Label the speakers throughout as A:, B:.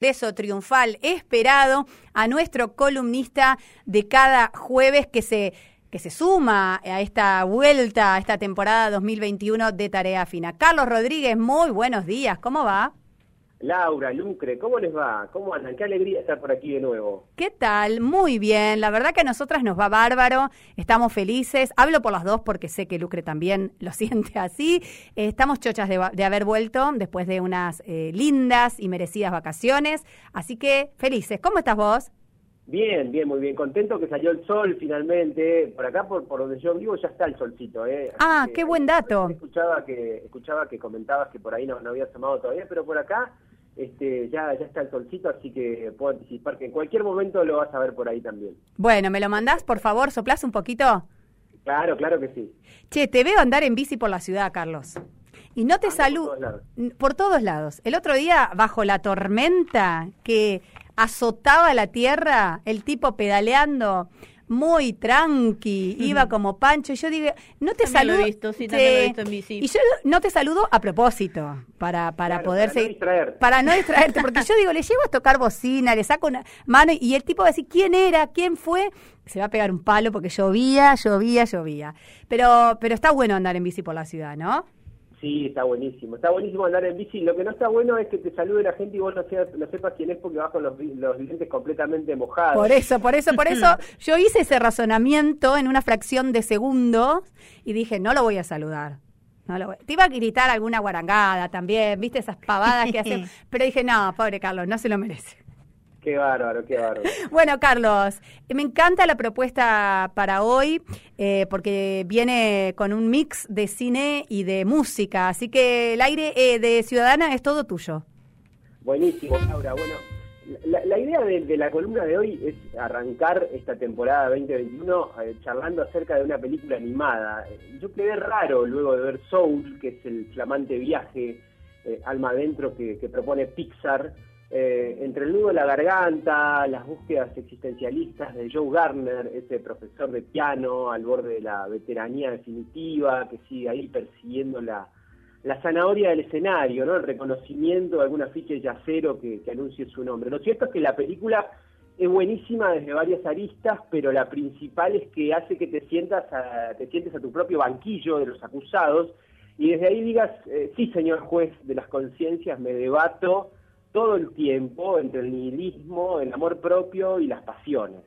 A: Eso triunfal esperado a nuestro columnista de cada jueves que se que se suma a esta vuelta, a esta temporada 2021 de Tarea Fina. Carlos Rodríguez, muy buenos días, ¿cómo va?
B: Laura, Lucre, ¿cómo les va? ¿Cómo andan? Qué alegría estar por aquí de nuevo.
A: ¿Qué tal? Muy bien. La verdad que a nosotras nos va bárbaro. Estamos felices. Hablo por las dos porque sé que Lucre también lo siente así. estamos chochas de, haber vuelto después de unas eh, lindas y merecidas vacaciones. Así que felices. ¿Cómo estás vos?
B: Bien, bien, muy bien. Contento que salió el sol finalmente. Por acá, por, por donde yo vivo, ya está el solcito. ¿eh?
A: ah, qué buen dato.
B: Escuchaba que, escuchaba que comentabas que por ahí no, no había tomado todavía, pero por acá este, ya, ya está el solcito, así que puedo anticipar que en cualquier momento lo vas a ver por ahí también.
A: Bueno, ¿me lo mandás, por favor? ¿Soplás un poquito?
B: Claro, claro que sí.
A: Che, te veo andar en bici por la ciudad, Carlos. Y no te saludo por todos lados. El otro día, bajo la tormenta que azotaba la tierra, el tipo pedaleando muy tranqui, iba como Pancho. Y yo digo, no te saludo.
C: Lo he visto, sí, también lo he visto en bici.
A: Y yo no te saludo a propósito, para, para poder
B: seguir. Para no
A: Para no distraerte, porque yo digo, le llego a tocar bocina, le saco una mano y el tipo va a decir, ¿quién era? ¿Quién fue? Se va a pegar un palo porque llovía, llovía, llovía. Pero, pero está bueno andar en bici por la ciudad, ¿no?
B: Sí, está buenísimo. Está buenísimo andar en bici. Lo que no está bueno es que te salude la gente y vos no, sepas quién es porque vas con los, los completamente mojados.
A: Por eso, por eso, por eso yo hice ese razonamiento en una fracción de segundo y dije, no lo voy a saludar. No lo voy. Te iba a gritar alguna guarangada también, viste esas pavadas que hacen, pero dije, no, pobre Carlos, no se lo merece.
B: Qué bárbaro, qué bárbaro.
A: Bueno, Carlos, me encanta la propuesta para hoy eh, porque viene con un mix de cine y de música, así que el aire eh, de Ciudadana es todo tuyo.
B: Buenísimo, Laura. Bueno, la, idea de, la columna de hoy es arrancar esta temporada 2021 eh, charlando acerca de una película animada. Yo quedé raro luego de ver Soul, que es el flamante viaje alma adentro que propone Pixar eh, entre el nudo de la garganta, las búsquedas existencialistas de Joe Garner, ese profesor de piano al borde de la veteranía definitiva, que sigue ahí persiguiendo la, zanahoria del escenario, ¿no? el reconocimiento de alguna ficha de yacero que, anuncie su nombre. Lo cierto es que la película es buenísima desde varias aristas, pero la principal es que hace que te sientas te sientes a tu propio banquillo de los acusados y desde ahí digas, eh, sí señor juez de las conciencias, me debato todo el tiempo entre el nihilismo, el amor propio y las pasiones.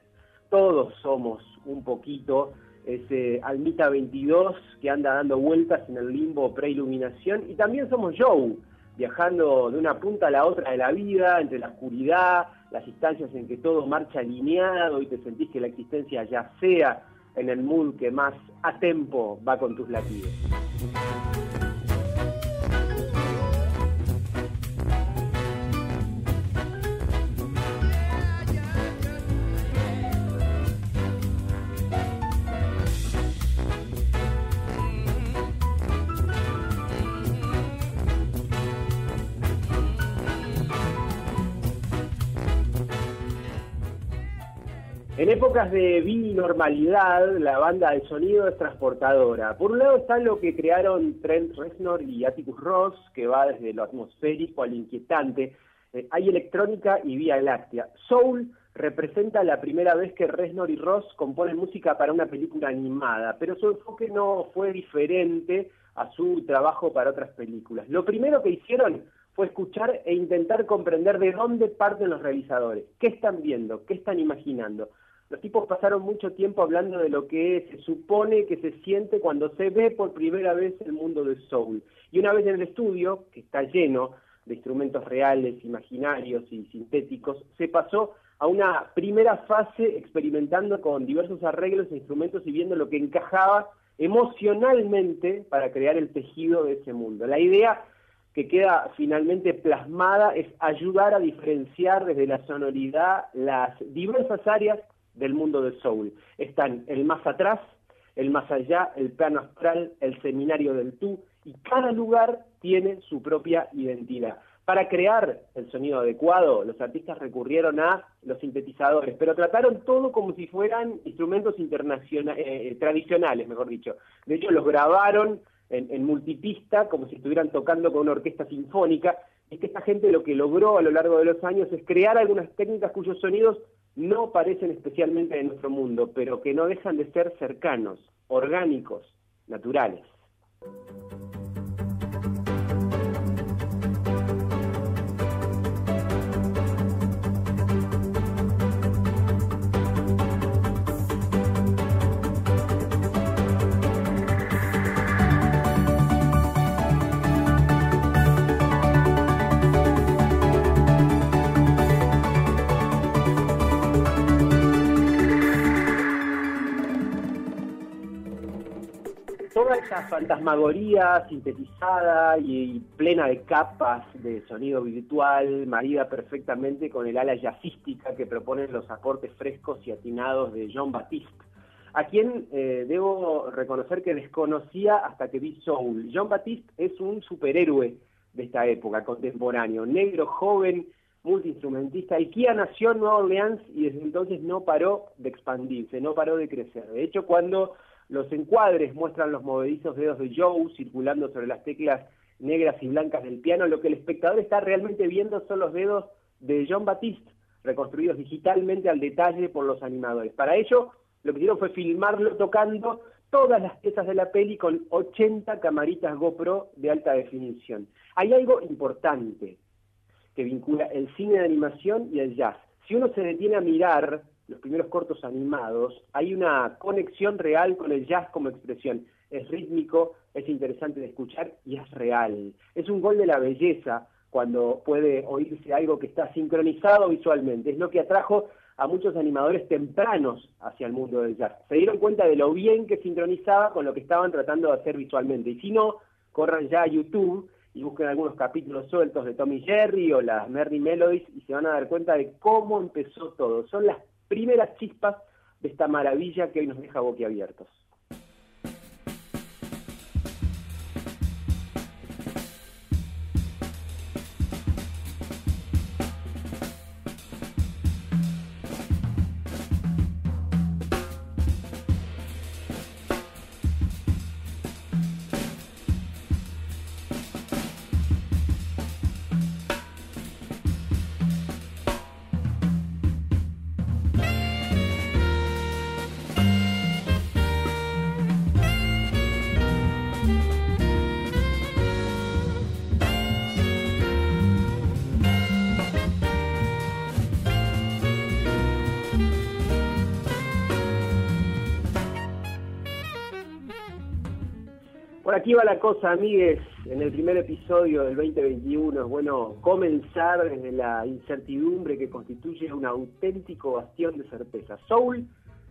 B: Todos somos un poquito ese almita 22 que anda dando vueltas en el limbo preiluminación y también somos Joe, viajando de una punta a la otra de la vida, entre la oscuridad, las instancias en que todo marcha alineado y te sentís que la existencia ya sea en el mood que más a tempo va con tus latidos. En épocas de binormalidad, la banda de sonido es transportadora. Por un lado está lo que crearon Trent Reznor y Atticus Ross, que va desde lo atmosférico al inquietante. Eh, hay electrónica y vía láctea. Soul representa la primera vez que Reznor y Ross componen música para una película animada, pero su enfoque no fue diferente a su trabajo para otras películas. Lo primero que hicieron fue escuchar e intentar comprender de dónde parten los realizadores, qué están viendo, qué están imaginando. Los tipos pasaron mucho tiempo hablando de lo que se supone que se siente cuando se ve por primera vez el mundo del soul. Y una vez en el estudio, que está lleno de instrumentos reales, imaginarios y sintéticos, se pasó a una primera fase experimentando con diversos arreglos e instrumentos y viendo lo que encajaba emocionalmente para crear el tejido de ese mundo. La idea que queda finalmente plasmada es ayudar a diferenciar desde la sonoridad las diversas áreas del mundo del soul. Están el más atrás, el más allá, el plano astral, el seminario del tú, y cada lugar tiene su propia identidad. Para crear el sonido adecuado, los artistas recurrieron a los sintetizadores, pero trataron todo como si fueran instrumentos internacionales, eh, eh, tradicionales, mejor dicho. De hecho, los grabaron en, en multipista, como si estuvieran tocando con una orquesta sinfónica, es que esta gente lo que logró a lo largo de los años es crear algunas técnicas cuyos sonidos no parecen especialmente de nuestro mundo, pero que no dejan de ser cercanos, orgánicos, naturales. Fantasmagoría sintetizada y, plena de capas de sonido virtual, marida perfectamente con el ala jazzística que proponen los aportes frescos y atinados de John Baptiste, a quien eh, debo reconocer que desconocía hasta que vi Soul. John Baptiste es un superhéroe de esta época, contemporáneo, negro, joven, multiinstrumentista. El Kia nació en Nueva Orleans y desde entonces no paró de expandirse, no paró de crecer. De hecho, cuando los encuadres muestran los movedizos dedos de Joe circulando sobre las teclas negras y blancas del piano. Lo que el espectador está realmente viendo son los dedos de John Baptiste, reconstruidos digitalmente al detalle por los animadores. Para ello, lo que hicieron fue filmarlo tocando todas las piezas de la peli con 80 camaritas GoPro de alta definición. Hay algo importante que vincula el cine de animación y el jazz. Si uno se detiene a mirar los primeros cortos animados, hay una conexión real con el jazz como expresión. Es rítmico, es interesante de escuchar y es real. Es un gol de la belleza cuando puede oírse algo que está sincronizado visualmente. Es lo que atrajo a muchos animadores tempranos hacia el mundo del jazz. Se dieron cuenta de lo bien que sincronizaba con lo que estaban tratando de hacer visualmente. Y si no, corran ya a YouTube y busquen algunos capítulos sueltos de Tommy Jerry o las Merry Melodies y se van a dar cuenta de cómo empezó todo. Son las primeras chispas de esta maravilla que hoy nos deja boquiabiertos. Aquí va la cosa, amigues. En el primer episodio del 2021 es bueno comenzar desde la incertidumbre que constituye un auténtico bastión de certeza. Soul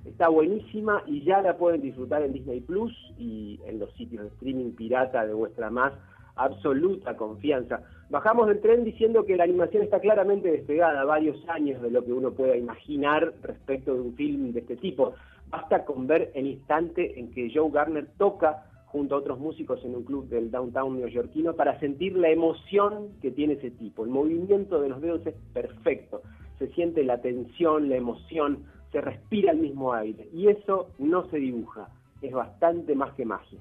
B: está buenísima y ya la pueden disfrutar en Disney Plus y en los sitios de streaming pirata de vuestra más absoluta confianza. Bajamos del tren diciendo que la animación está claramente despegada, varios años de lo que uno pueda imaginar respecto de un film de este tipo. Basta con ver el instante en que Joe Garner toca junto a otros músicos en un club del downtown neoyorquino para sentir la emoción que tiene ese tipo. El movimiento de los dedos es perfecto, se siente la tensión, la emoción, se respira el mismo aire y eso no se dibuja, es bastante más que magia.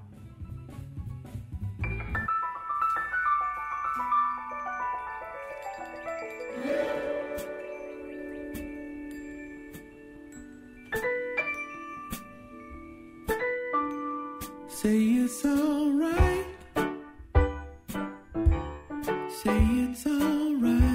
B: It's alright. Say it's alright.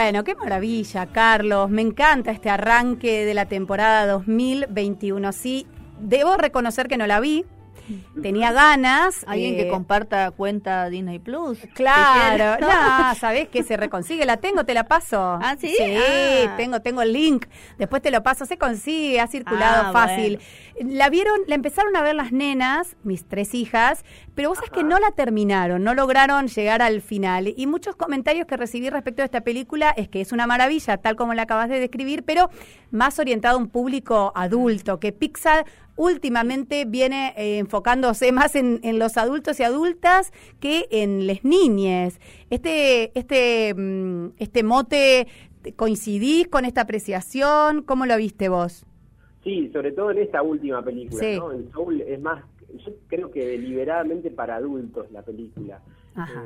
A: Bueno, qué maravilla, Carlos. Me encanta este arranque de la temporada 2021. Sí, debo reconocer que no la vi, tenía ganas.
C: Alguien que eh, comparta cuenta Disney Plus.
A: Claro, no, sabes que se reconsigue, la tengo, te la paso.
C: Ah, sí.
A: Sí, ah. tengo, tengo el link. Después te lo paso, se consigue, ha circulado ah, fácil. La vieron, la empezaron a ver las nenas, mis tres hijas, pero vos sabés que no la terminaron, no lograron llegar al final. Y muchos comentarios que recibí respecto a esta película es que es una maravilla, tal como la acabas de describir, pero más orientado a un público adulto, que Pixar últimamente viene eh, enfocándose más en, los adultos y adultas que en las niñas. Este, este, mm, este mote, ¿coincidís con esta apreciación? ¿Cómo lo viste vos?
B: Sí, sobre todo en esta última película, ¿no? En Soul es más, yo creo que deliberadamente para adultos la película.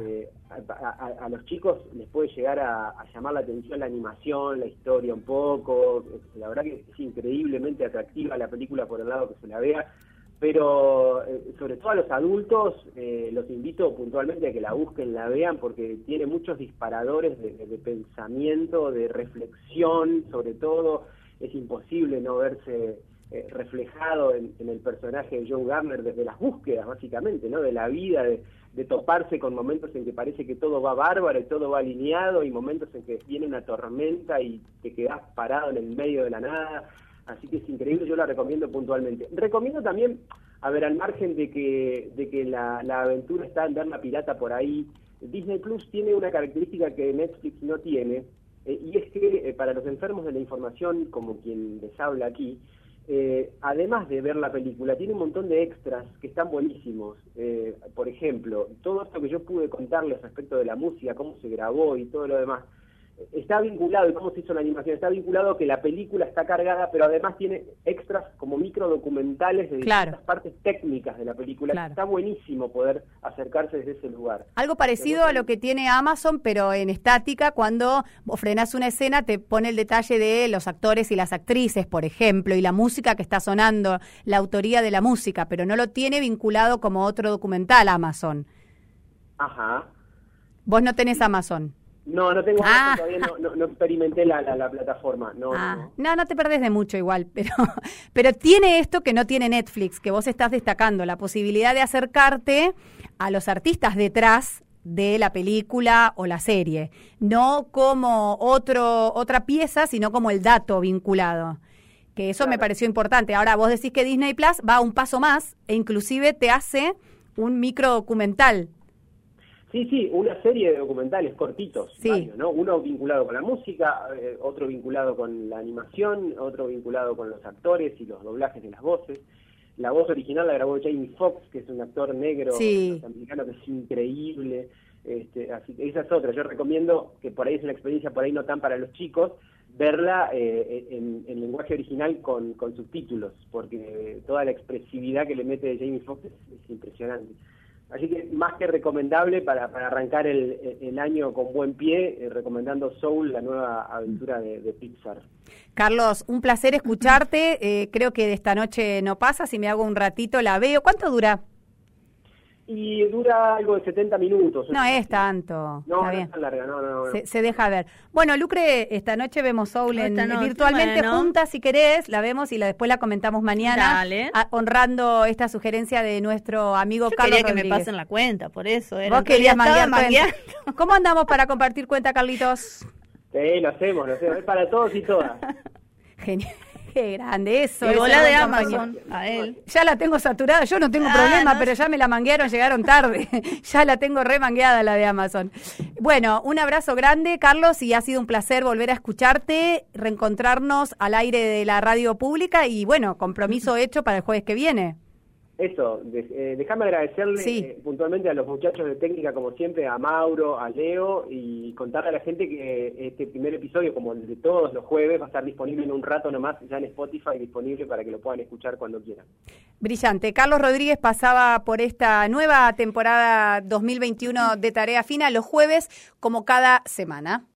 B: Eh, a, los chicos les puede llegar a, llamar la atención la animación, la historia un poco. La verdad que es increíblemente atractiva la película por el lado que se la vea. Pero eh, sobre todo a los adultos eh, los invito puntualmente a que la busquen, la vean, porque tiene muchos disparadores de, pensamiento, de reflexión, sobre todo. Es imposible no verse reflejado en, en, el personaje de Joe Garner desde las búsquedas, básicamente, ¿no? De la vida, de, de toparse con momentos en que parece que todo va bárbaro y todo va alineado y momentos en que viene una tormenta y te quedas parado en el medio de la nada. Así que es increíble, yo la recomiendo puntualmente. Recomiendo también, a ver, al margen de que, de que la, aventura está en ver la pirata por ahí, Disney Plus tiene una característica que Netflix no tiene, eh, y es que eh, para los enfermos de la información, como quien les habla aquí, eh, además de ver la película, tiene un montón de extras que están buenísimos. Eh, por ejemplo, todo esto que yo pude contarles respecto de la música, cómo se grabó y todo lo demás, está vinculado, y cómo se hizo la animación, está vinculado a que la película está cargada, pero además tiene extras como micro documentales de las partes técnicas de la película. Está buenísimo poder acercarse desde ese lugar.
A: Algo parecido a lo que tiene Amazon, pero en estática, cuando frenas una escena, te pone el detalle de los actores y las actrices, por ejemplo, y la música que está sonando, la autoría de la música, pero no lo tiene vinculado como otro documental Amazon.
B: Ajá.
A: Vos no tenés Amazon.
B: No, no tengo ah. todavía no, experimenté la, la, plataforma. No,
A: ah. no, no, te perdés de mucho igual, pero, pero tiene esto que no tiene Netflix, que vos estás destacando, la posibilidad de acercarte a los artistas detrás de la película o la serie, no como otro, otra pieza, sino como el dato vinculado. Que eso me pareció importante. Ahora vos decís que Disney Plus va un paso más e inclusive te hace un micro documental
B: Sí, sí, una serie de documentales cortitos, ¿no? Uno vinculado con la música, eh, otro vinculado con la animación, otro vinculado con los actores y los doblajes de las voces. La voz original la grabó Jamie Foxx, que es un actor negro americano que es increíble. Este, así que esa es otra. Yo recomiendo que por ahí es una experiencia por ahí no tan para los chicos, verla eh, en, lenguaje original con, subtítulos, porque toda la expresividad que le mete Jamie Foxx es impresionante. Así que más que recomendable para, arrancar el, año con buen pie, eh, recomendando Soul, la nueva aventura de, Pixar.
A: Carlos, un placer escucharte. Eh, creo que de esta noche no pasa. Si me hago un ratito, la veo. ¿Cuánto dura?
B: Y dura algo de 70 minutos.
A: No es tanto.
B: No, no es tan larga, no, no,
A: Se, deja ver. Bueno, Lucre, esta noche vemos Soul en, virtualmente juntas, si querés, la vemos y la, después la comentamos mañana. honrando esta sugerencia de nuestro amigo
C: Yo
A: Carlos
C: quería que me pasen la cuenta, por eso.
A: Era Vos querías manguear ¿Cómo andamos para compartir cuenta, Carlitos?
B: Sí, lo hacemos, lo hacemos. Es para todos y todas.
A: Genial. Qué grande eso.
C: Y la de Amazon a él.
A: Ya la tengo saturada, yo no tengo ah, problema, pero ya me la manguearon, llegaron tarde. ya la tengo remangueada la de Amazon. Bueno, un abrazo grande, Carlos, y ha sido un placer volver a escucharte, reencontrarnos al aire de la radio pública y bueno, compromiso hecho para el jueves que viene.
B: Eso, eh, déjame agradecerle eh, puntualmente a los muchachos de técnica, como siempre, a Mauro, a Leo, y contarle a la gente que este primer episodio, como el de todos los jueves, va a estar disponible en un rato nomás ya en Spotify, disponible para que lo puedan escuchar cuando quieran.
A: Brillante. Carlos Rodríguez pasaba por esta nueva temporada 2021 de Tarea Fina los jueves, como cada semana.